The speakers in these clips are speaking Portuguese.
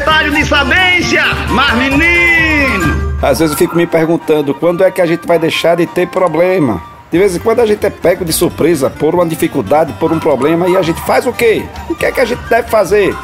secretário de sabência, mas menino! Às vezes eu fico me perguntando quando é que a gente vai deixar de ter problema. De vez em quando a gente é pego de surpresa por uma dificuldade, por um problema e a gente faz o quê? O que é que a gente deve fazer?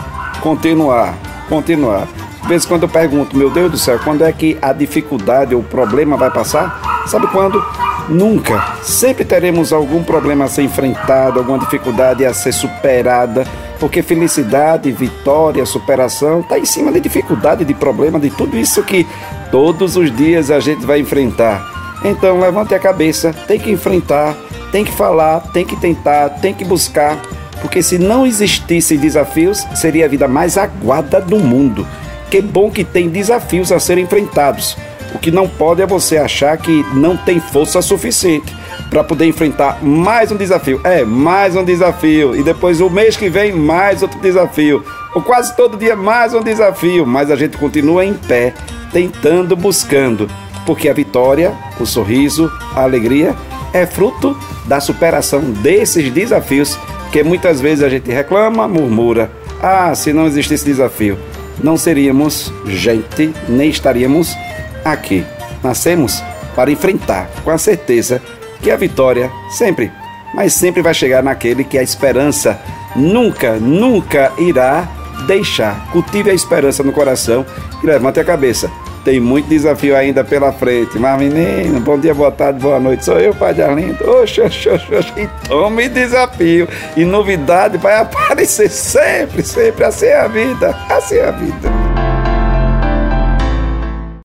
Continuar, continuar. De vez em quando eu pergunto, meu Deus do céu, quando é que a dificuldade ou o problema vai passar? Sabe quando? Nunca. Sempre teremos algum problema a ser enfrentado, alguma dificuldade a ser superada porque felicidade, vitória, superação está em cima de dificuldade, de problema, de tudo isso que todos os dias a gente vai enfrentar. Então levante a cabeça, tem que enfrentar, tem que falar, tem que tentar, tem que buscar, porque se não existissem desafios, seria a vida mais aguada do mundo. Que bom que tem desafios a serem enfrentados. O que não pode é você achar que não tem força suficiente para poder enfrentar mais um desafio. É, mais um desafio. E depois o mês que vem, mais outro desafio. Ou quase todo dia, mais um desafio. Mas a gente continua em pé, tentando, buscando. Porque a vitória, o sorriso, a alegria é fruto da superação desses desafios que muitas vezes a gente reclama, murmura. Ah, se não existisse desafio não seríamos gente, nem estaríamos aqui. Nascemos para enfrentar com a certeza que a vitória sempre, mas sempre vai chegar naquele que a esperança nunca, nunca irá deixar. Cultive a esperança no coração e levante a cabeça. Tem muito desafio ainda pela frente. Mas, menino, bom dia, boa tarde, boa noite. Sou eu, Pai de Arlindo. Oxe, oxe, oxe, oxe. E tome desafio. E novidade vai aparecer sempre, sempre. Assim é a vida. Assim é a vida.